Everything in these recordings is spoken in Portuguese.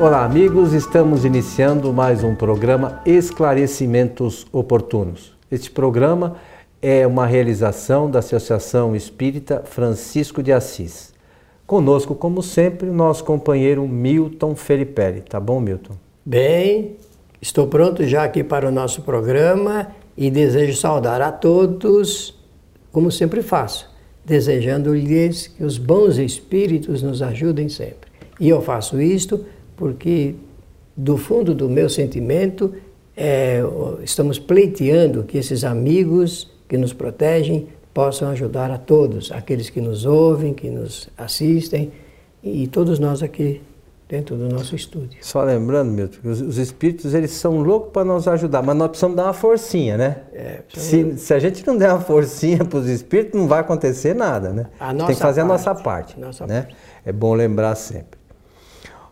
Olá, amigos. Estamos iniciando mais um programa Esclarecimentos Oportunos. Este programa é uma realização da Associação Espírita Francisco de Assis. Conosco, como sempre, o nosso companheiro Milton Felipe. Tá bom, Milton? Bem, estou pronto já aqui para o nosso programa e desejo saudar a todos, como sempre faço, desejando-lhes que os bons espíritos nos ajudem sempre. E eu faço isto porque, do fundo do meu sentimento, é, estamos pleiteando que esses amigos que nos protegem possam ajudar a todos, aqueles que nos ouvem, que nos assistem e todos nós aqui dentro do nosso estúdio. Só lembrando, Milton, que os, os espíritos eles são loucos para nos ajudar, mas nós precisamos dar uma forcinha, né? É, se, se, a gente não der uma forcinha para os espíritos, não vai acontecer nada, né? A nossa tem que fazer parte, a nossa parte, nossa né? Parte. É bom lembrar sempre.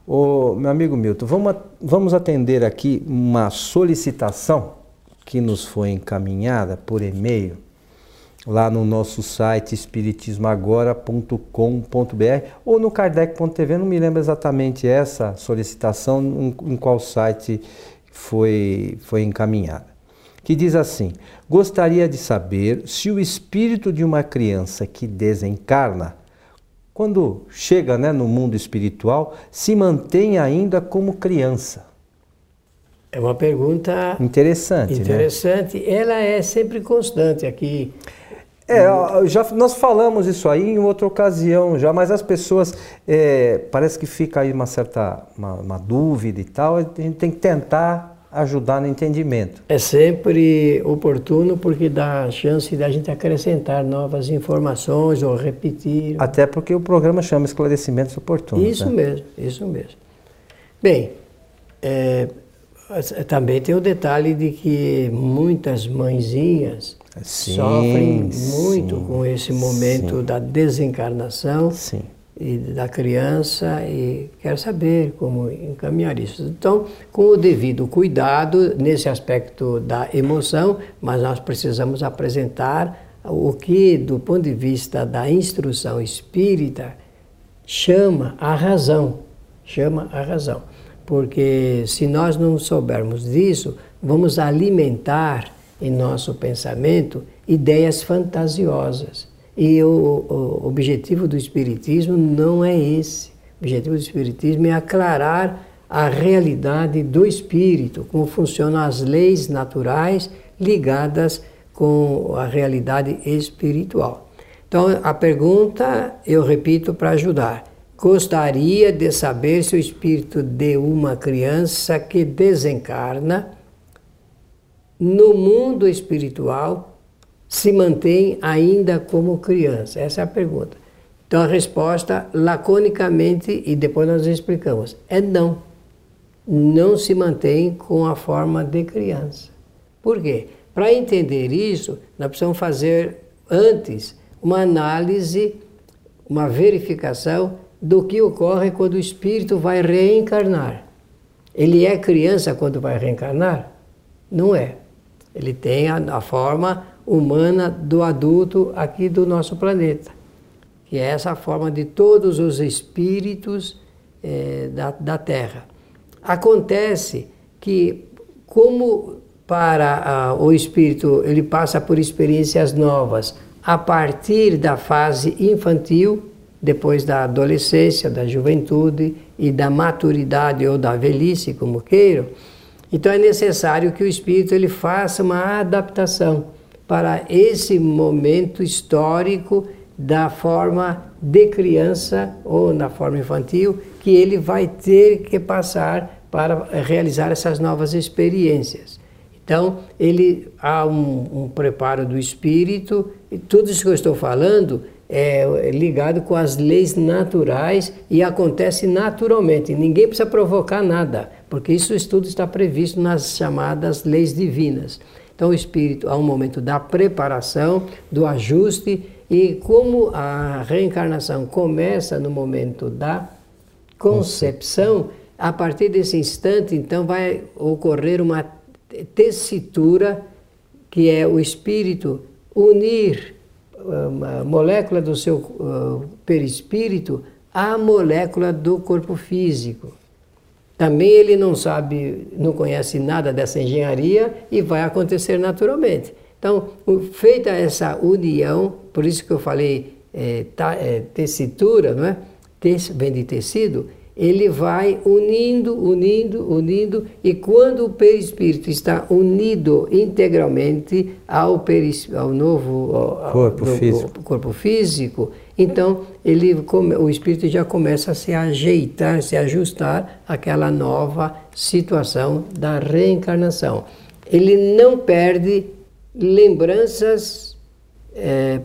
Ô, meu amigo Milton, vamos, vamos atender aqui uma solicitação que nos foi encaminhada por e-mail lá no nosso site espiritismoagora.com.br ou no kardec.tv, não me lembro exatamente essa solicitação em, qual site foi, foi encaminhada. Que diz assim: Gostaria de saber se o espírito de uma criança que desencarna, quando chega né, no mundo espiritual, se mantém ainda como criança. É uma pergunta interessante. Né? Interessante. Né? Ela é sempre constante aqui. É, já, nós falamos isso aí em outra ocasião já, mas as pessoas, é, parece que fica aí uma certa uma, uma, dúvida e tal, a gente tem que tentar ajudar no entendimento. É sempre oportuno porque dá a chance da gente acrescentar novas informações ou repetir. Até porque o programa chama Esclarecimentos Oportunos. Isso né? mesmo, isso mesmo. Bem, é, também tem o detalhe de que muitas mãezinhas sim, sofrem muito sim, com esse momento sim. da desencarnação e da criança e quero saber como encaminhar isso. Então, com o devido cuidado nesse aspecto da emoção, mas nós precisamos apresentar o que, do ponto de vista da instrução espírita, chama a razão, chama a razão. Porque se nós não soubermos disso, vamos alimentar em nosso pensamento ideias fantasiosas. E o, o, objetivo do Espiritismo não é esse. O objetivo do Espiritismo é aclarar a realidade do espírito, como funcionam as leis naturais ligadas com a realidade espiritual. Então, a pergunta eu repito para ajudar. Gostaria de saber se o espírito de uma criança que desencarna no mundo espiritual se mantém ainda como criança? Essa é a pergunta. Então a resposta, laconicamente, e depois nós explicamos, é não. Não se mantém com a forma de criança. Por quê? Para entender isso, nós precisamos fazer antes uma análise, uma verificação do que ocorre quando o espírito vai reencarnar. Ele é criança quando vai reencarnar? Não é. Ele tem a, a forma humana do adulto aqui do nosso planeta, que é essa forma de todos os espíritos é, da, da Terra. Acontece que, como para a, o espírito ele passa por experiências novas a partir da fase infantil, depois da adolescência, da juventude e da maturidade ou da velhice, como queiram, então é necessário que o espírito ele faça uma adaptação para esse momento histórico da forma de criança ou na forma infantil que ele vai ter que passar para realizar essas novas experiências. Então, ele há um, um preparo do espírito, e tudo isso que eu estou falando é ligado com as leis naturais e acontece naturalmente. Ninguém precisa provocar nada porque isso tudo está previsto nas chamadas leis divinas. Então, o espírito há um momento da preparação, do ajuste, e como a reencarnação começa no momento da concepção, a partir desse instante, então, vai ocorrer uma tessitura, que é o espírito unir a molécula do seu uh, perispírito à molécula do corpo físico. Também ele não sabe, não conhece nada dessa engenharia e vai acontecer naturalmente. Então, feita essa união, por isso que eu falei é, tá, é, tessitura, não é? vem de tecido, ele vai unindo, unindo, unindo, e quando o perispírito está unido integralmente ao, peris, ao novo ao, corpo, ao, físico. corpo físico, então ele, o espírito já começa a se ajeitar, se ajustar àquela nova situação da reencarnação. Ele não perde lembranças, é,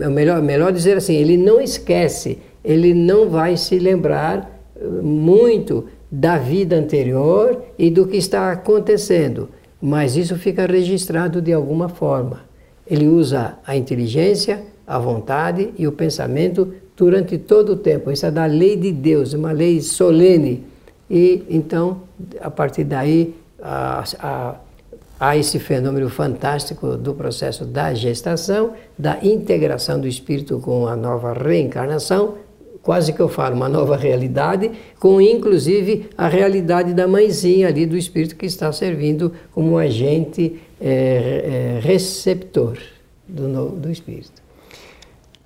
é melhor, melhor dizer assim, ele não esquece, ele não vai se lembrar muito da vida anterior e do que está acontecendo, mas isso fica registrado de alguma forma. Ele usa a inteligência, a vontade e o pensamento durante todo o tempo. Isso é da lei de Deus, uma lei solene. E então, a partir daí, há esse fenômeno fantástico do processo da gestação, da integração do espírito com a nova reencarnação, quase que eu falo, uma nova realidade, com inclusive a realidade da mãezinha ali, do espírito que está servindo como agente é, é, receptor do, do espírito.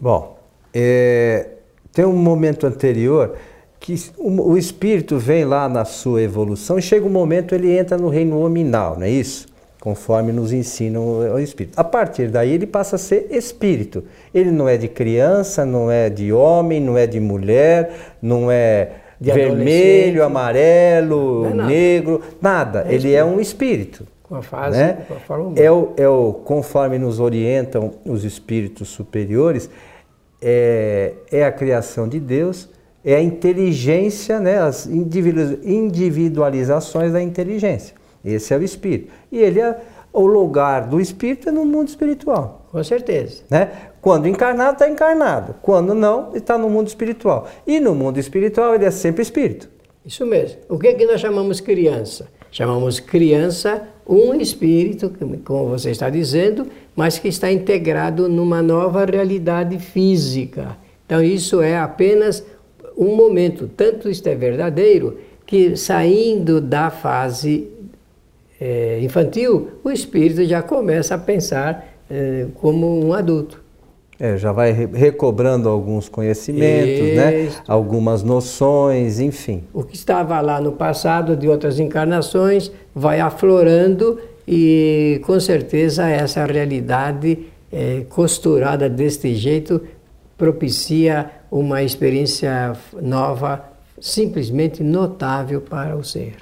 Bom, é, tem um momento anterior que o, o, espírito vem lá na sua evolução e chega um momento ele entra no reino nominal, não é isso? conforme nos ensina o Espírito. A partir daí ele passa a ser Espírito. Ele não é de criança, não é de homem, não é de mulher, não é de vermelho, amarelo, é nada. negro, nada. É ele é um Espírito. Com a fase, né? com a forma é o, é o, conforme nos orientam os Espíritos superiores, é, é a criação de Deus, é a inteligência, né? as individualizações da inteligência. Esse é o espírito. E ele é o lugar do espírito é no mundo espiritual. Com certeza. Né? Quando encarnado, está encarnado. Quando não, está no mundo espiritual. E no mundo espiritual, ele é sempre espírito. Isso mesmo. O que é que nós chamamos criança? Chamamos criança um espírito, como você está dizendo, mas que está integrado numa nova realidade física. Então, isso é apenas um momento. Tanto isto é verdadeiro que saindo da fase é, infantil, o espírito já começa a pensar é, como um adulto. É, já vai recobrando alguns conhecimentos, né? algumas noções, enfim. O que estava lá no passado de outras encarnações vai aflorando e com certeza essa realidade é, costurada deste jeito propicia uma experiência nova, simplesmente notável para o ser.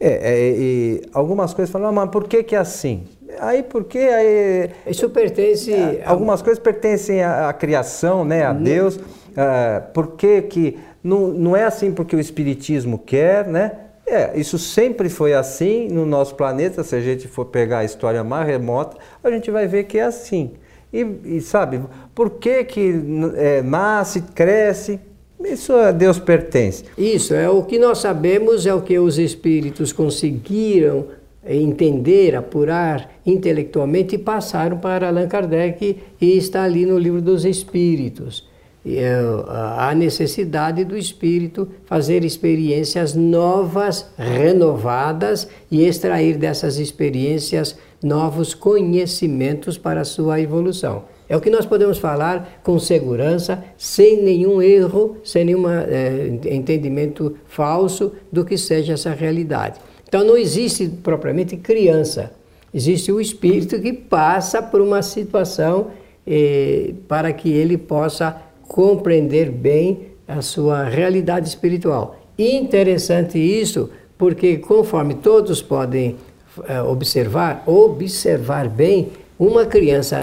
É, é, e algumas coisas falam, ah, mas por que, que é assim? Aí porque aí, isso pertence é, algumas coisas pertencem à, à, criação, né, a Deus. Uh, por que, que não, não é assim porque o espiritismo quer, né? É, isso sempre foi assim no nosso planeta. Se a gente for pegar a história mais remota, a gente vai ver que é assim. E, e sabe, por que que é, nasce, cresce? Isso a Deus pertence. Isso, é o que nós sabemos, é o que os espíritos conseguiram entender, apurar intelectualmente e passaram para Allan Kardec e está ali no livro dos Espíritos. É, a necessidade do espírito fazer experiências novas, renovadas e extrair dessas experiências novos conhecimentos para a sua evolução. É o que nós podemos falar com segurança, sem nenhum erro, sem nenhum é, entendimento falso do que seja essa realidade. Então não existe propriamente criança, existe o espírito que passa por uma situação eh, para que ele possa compreender bem a sua realidade espiritual. Interessante isso, porque conforme todos podem eh, observar, observar bem, uma criança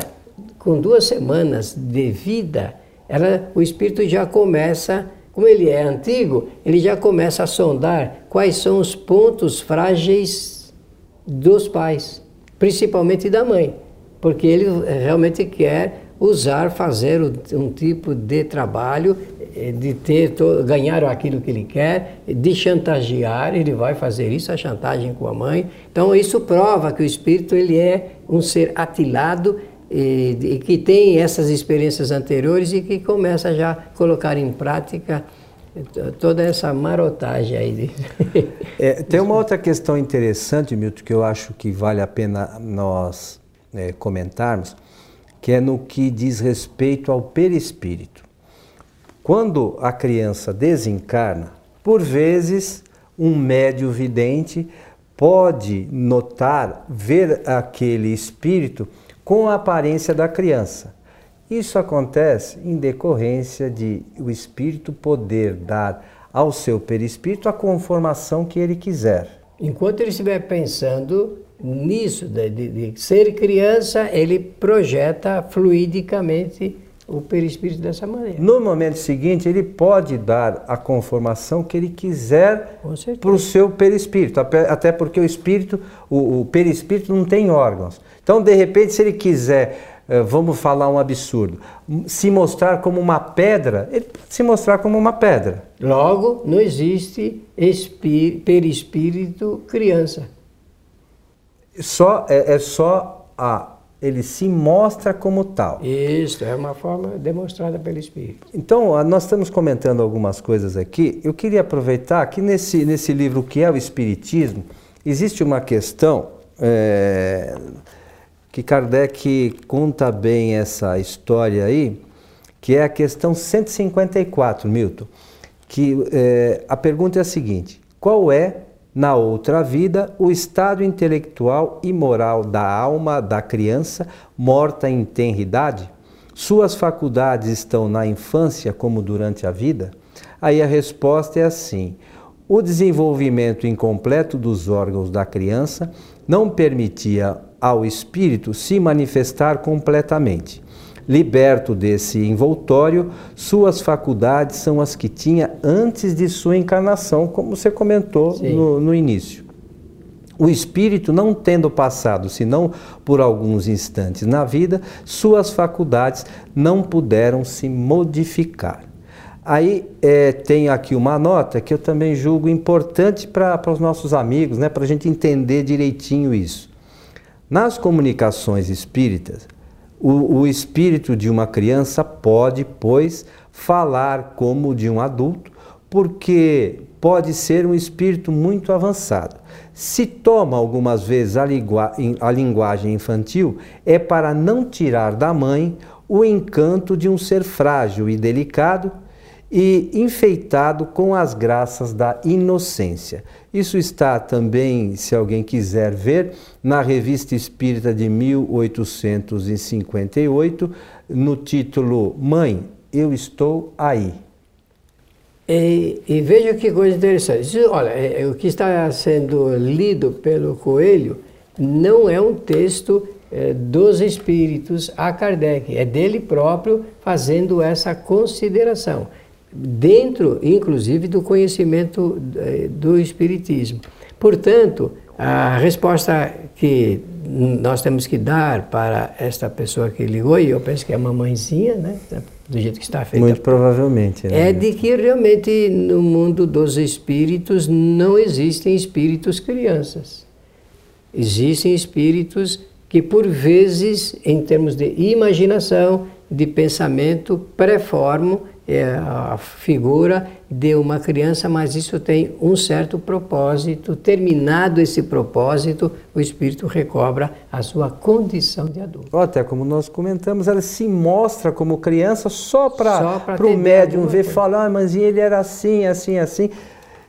com duas semanas de vida, ela, o espírito já começa, como ele é antigo, ele já começa a sondar quais são os pontos frágeis dos pais, principalmente da mãe, porque ele realmente quer usar, fazer um tipo de trabalho, eh, de ter ganhar aquilo que ele quer, de chantagear, ele vai fazer isso, a chantagem com a mãe. Então isso prova que o espírito ele é um ser atilado e, e, que tem essas experiências anteriores e que começa já a colocar em prática toda essa marotagem aí. De... É, tem uma outra questão interessante, Milton, que eu acho que vale a pena nós é, comentarmos, que é no que diz respeito ao perispírito. Quando a criança desencarna, por vezes um médio vidente pode notar, ver aquele espírito com a aparência da criança. Isso acontece em decorrência de o espírito poder dar ao seu perispírito a conformação que ele quiser. Enquanto ele estiver pensando nisso, de, de, de ser criança, ele projeta fluidicamente o perispírito dessa maneira. No momento seguinte, ele pode dar a conformação que ele quiser para o seu perispírito, até porque o espírito, o, o perispírito não tem órgãos. Então, de repente, se ele quiser, eh, vamos falar um absurdo, se mostrar como uma pedra, ele pode se mostrar como uma pedra. Logo, não existe perispírito criança. Só, é, é só a ele se mostra como tal. Isso, é uma forma demonstrada pelo Espírito. Então, nós estamos comentando algumas coisas aqui. Eu queria aproveitar que nesse, nesse livro que é o Espiritismo, existe uma questão é, que Kardec conta bem essa história aí, que é a questão 154, Milton. Que é, a pergunta é a seguinte: qual é na outra vida, o estado intelectual e moral da alma da criança morta em tenridade? Suas faculdades estão na infância como durante a vida? Aí a resposta é assim: o desenvolvimento incompleto dos órgãos da criança não permitia ao espírito se manifestar completamente. Liberto desse envoltório, suas faculdades são as que tinha antes de sua encarnação, como você comentou no, no início. O espírito, não tendo passado senão por alguns instantes na vida, suas faculdades não puderam se modificar. Aí é, tem aqui uma nota que eu também julgo importante para os nossos amigos, né, para a gente entender direitinho isso. Nas comunicações espíritas, o, o espírito de uma criança pode, pois, falar como de um adulto, porque pode ser um espírito muito avançado. Se toma algumas vezes a, a, linguagem infantil, é para não tirar da mãe o encanto de um ser frágil e delicado e enfeitado com as graças da inocência. Isso está também, se alguém quiser ver, na Revista Espírita de 1858, no título Mãe, eu estou aí. E, e veja que coisa interessante. Olha, é, é, o que está sendo lido pelo Coelho não é um texto é, dos espíritos a Kardec, é dele próprio fazendo essa consideração dentro, inclusive, do conhecimento eh, do Espiritismo. Portanto, a resposta que nós temos que dar para esta pessoa que ligou, e eu penso que é uma mãezinha, né? do jeito que está feita. Muito provavelmente. Né? É de que realmente no mundo dos espíritos não existem espíritos crianças. Existem espíritos que, por vezes, em termos de imaginação, de pensamento, preformam é a figura de uma criança, mas isso tem um certo propósito. Terminado esse propósito, o espírito recobra a sua condição de adulto. Até como nós comentamos, ela se mostra como criança só para o médium ver, falar, ah, mas ele era assim, assim, assim.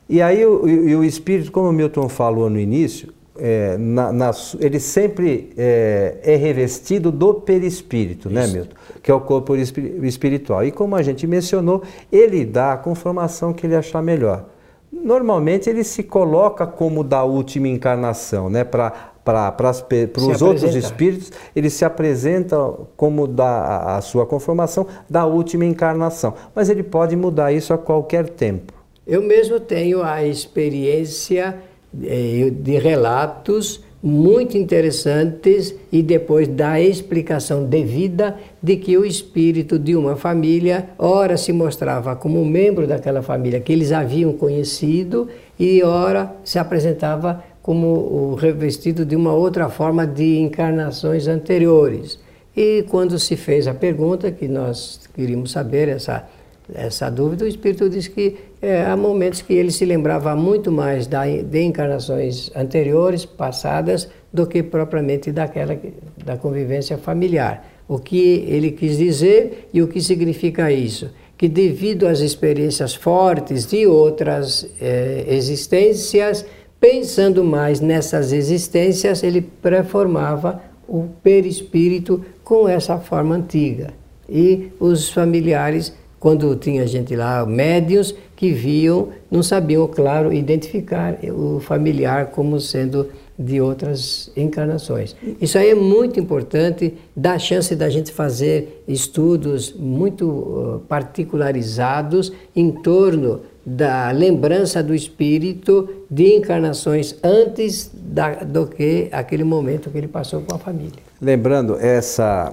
E aí o, e o espírito, como o Milton falou no início, é, na, na, ele sempre é, é, revestido do perispírito, né, Isso. né, Milton? Que é o corpo espiritual. E como a gente mencionou, ele dá a conformação que ele achar melhor. Normalmente ele se coloca como da última encarnação, né? Para para os outros espíritos, ele se apresenta como da, a sua conformação da última encarnação. Mas ele pode mudar isso a qualquer tempo. Eu mesmo tenho a experiência de relatos muito interessantes e depois da explicação devida de que o espírito de uma família ora se mostrava como membro daquela família que eles haviam conhecido e ora se apresentava como o revestido de uma outra forma de encarnações anteriores. E quando se fez a pergunta que nós queríamos saber essa essa dúvida, o Espírito diz que é, há momentos que ele se lembrava muito mais da, de encarnações anteriores, passadas, do que propriamente daquela da convivência familiar. O que ele quis dizer e o que significa isso? Que devido às experiências fortes de outras é, existências, pensando mais nessas existências, ele preformava o perispírito com essa forma antiga. E os familiares quando tinha gente lá, médios, que viam, não sabiam, claro, identificar o familiar como sendo de outras encarnações. Isso aí é muito importante, dá chance da gente fazer estudos muito particularizados em torno da lembrança do espírito de encarnações antes da, do que aquele momento que ele passou com a família. Lembrando, essa,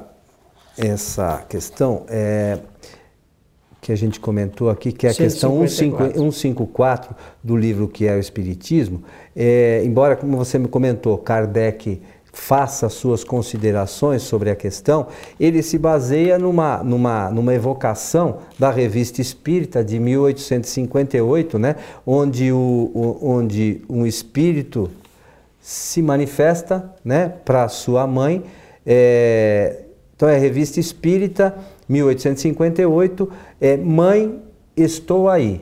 essa questão é que a gente comentou aqui, que é a 154. questão 154 do livro que é o Espiritismo, é, embora, como você me comentou, Kardec faça suas considerações sobre a questão, ele se baseia numa, numa, numa evocação da Revista Espírita de 1858, né, onde, o, o onde um espírito se manifesta né, para sua mãe. É, então é a Revista Espírita 1858, é Mãe, Estou Aí.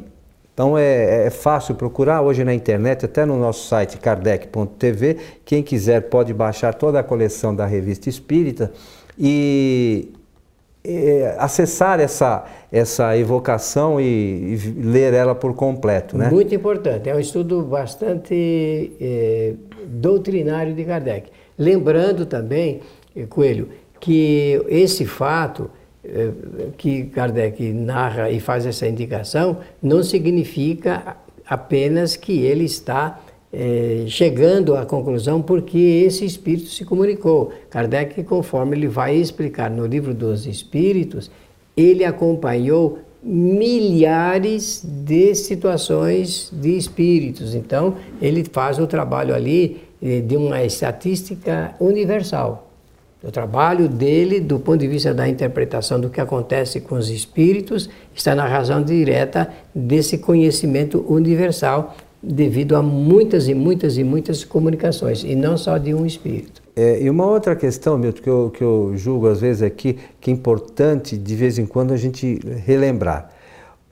Então é, é, fácil procurar hoje na internet, até no nosso site kardec.tv. Quem quiser pode baixar toda a coleção da Revista Espírita e, e acessar essa, essa evocação e, e, ler ela por completo. Né? Muito importante, é um estudo bastante é, doutrinário de Kardec. Lembrando também, Coelho, que esse fato que Kardec narra e faz essa indicação não significa apenas que ele está é, chegando à conclusão porque esse espírito se comunicou. Kardec, conforme ele vai explicar no livro dos Espíritos, ele acompanhou milhares de situações de espíritos. Então, ele faz o trabalho ali eh, de uma estatística universal o trabalho dele, do ponto de vista da interpretação do que acontece com os espíritos, está na razão direta desse conhecimento universal, devido a muitas e muitas e muitas comunicações, e não só de um espírito. É, e uma outra questão, Milton, que eu, que eu julgo às vezes aqui, que é importante de vez em quando a gente relembrar.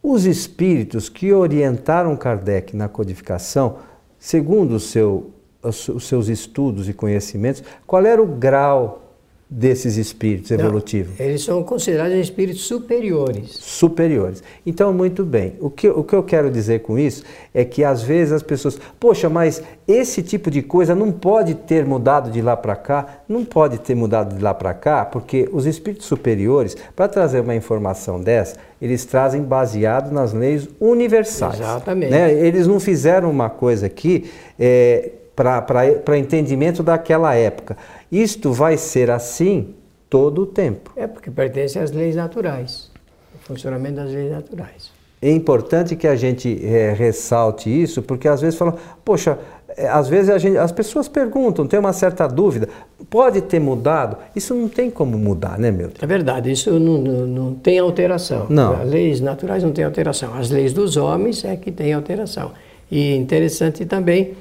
Os espíritos que orientaram Kardec na codificação, segundo o seu, os seus estudos e conhecimentos, qual era o grau desses espíritos evolutivos? Não, eles são considerados espíritos superiores. Superiores. Então, muito bem. O que, o que eu quero dizer com isso é que às vezes as pessoas, poxa, mas esse tipo de coisa não pode ter mudado de lá para cá, não pode ter mudado de lá para cá, porque os espíritos superiores, para trazer uma informação dessa, eles trazem baseado nas leis universais. Exatamente. Né? Eles não fizeram uma coisa aqui é, para entendimento daquela época. Isto vai ser assim todo o tempo. É porque pertence às leis naturais, o funcionamento das leis naturais. É importante que a gente é, ressalte isso, porque às vezes falam, poxa, é, às vezes gente, as pessoas perguntam, tem uma certa dúvida, pode ter mudado? Isso não tem como mudar, né, meu? É verdade, isso não, não, não tem alteração. Não. As leis naturais não têm alteração, as leis dos homens é que têm alteração. E interessante também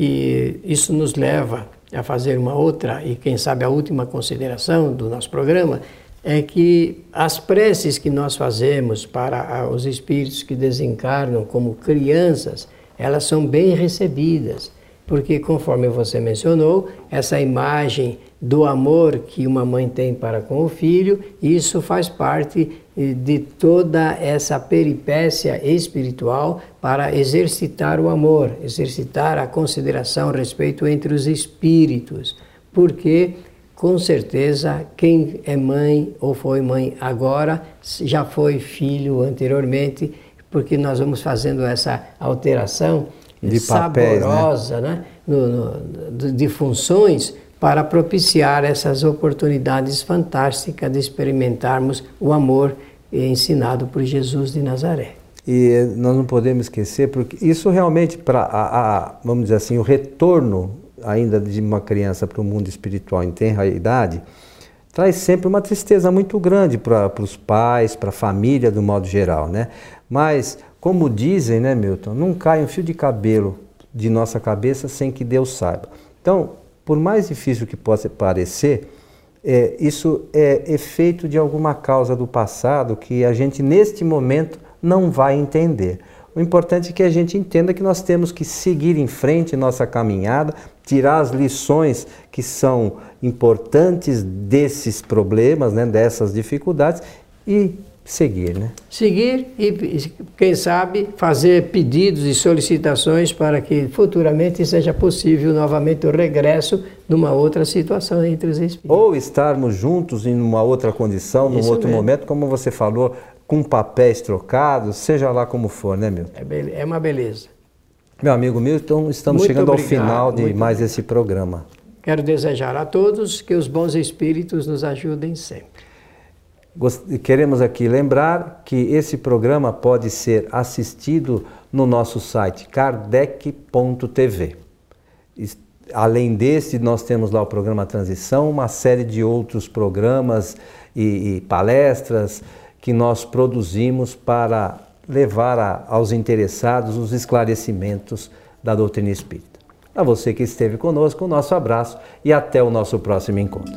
que isso nos leva a fazer uma outra e quem sabe a última consideração do nosso programa é que as preces que nós fazemos para os espíritos que desencarnam como crianças, elas são bem recebidas, porque conforme você mencionou, essa imagem do amor que uma mãe tem para com o filho, isso faz parte eh, de toda essa peripécia espiritual para exercitar o amor, exercitar a consideração, respeito entre os espíritos, porque com certeza quem é mãe ou foi mãe agora já foi filho anteriormente, porque nós vamos fazendo essa alteração de papéis, saborosa né? né? No, no, de funções para propiciar essas oportunidades fantásticas de experimentarmos o amor ensinado por Jesus de Nazaré. E nós não podemos esquecer, porque isso realmente, para, vamos dizer assim, o retorno ainda de uma criança para o mundo espiritual em tenra idade, traz sempre uma tristeza muito grande para os pais, para a família do modo geral, né? Mas, como dizem, né, Milton, não cai um fio de cabelo de nossa cabeça sem que Deus saiba. Então, por mais difícil que possa parecer, é, isso é efeito de alguma causa do passado que a gente, neste momento, não vai entender. O importante é que a gente entenda que nós temos que seguir em frente nossa caminhada, tirar as lições que são importantes desses problemas, né, dessas dificuldades e seguir, né? Seguir e, quem sabe, fazer pedidos e solicitações para que futuramente seja possível novamente o regresso numa outra situação entre os espíritos. Ou estarmos juntos em uma outra condição, num Isso outro mesmo. momento, como você falou, com papéis trocados, seja lá como for, né, Milton? É, é uma beleza. Meu amigo Milton, estamos muito chegando obrigado, ao final de mais obrigado. esse programa. Quero desejar a todos que os bons espíritos nos ajudem sempre. Queremos aqui lembrar que esse programa pode ser assistido no nosso site kardec.tv. Além desse, nós temos lá o programa Transição, uma série de outros programas e, e palestras que nós produzimos para levar a, aos interessados os esclarecimentos da doutrina espírita. A você que esteve conosco, o nosso abraço e até o nosso próximo encontro.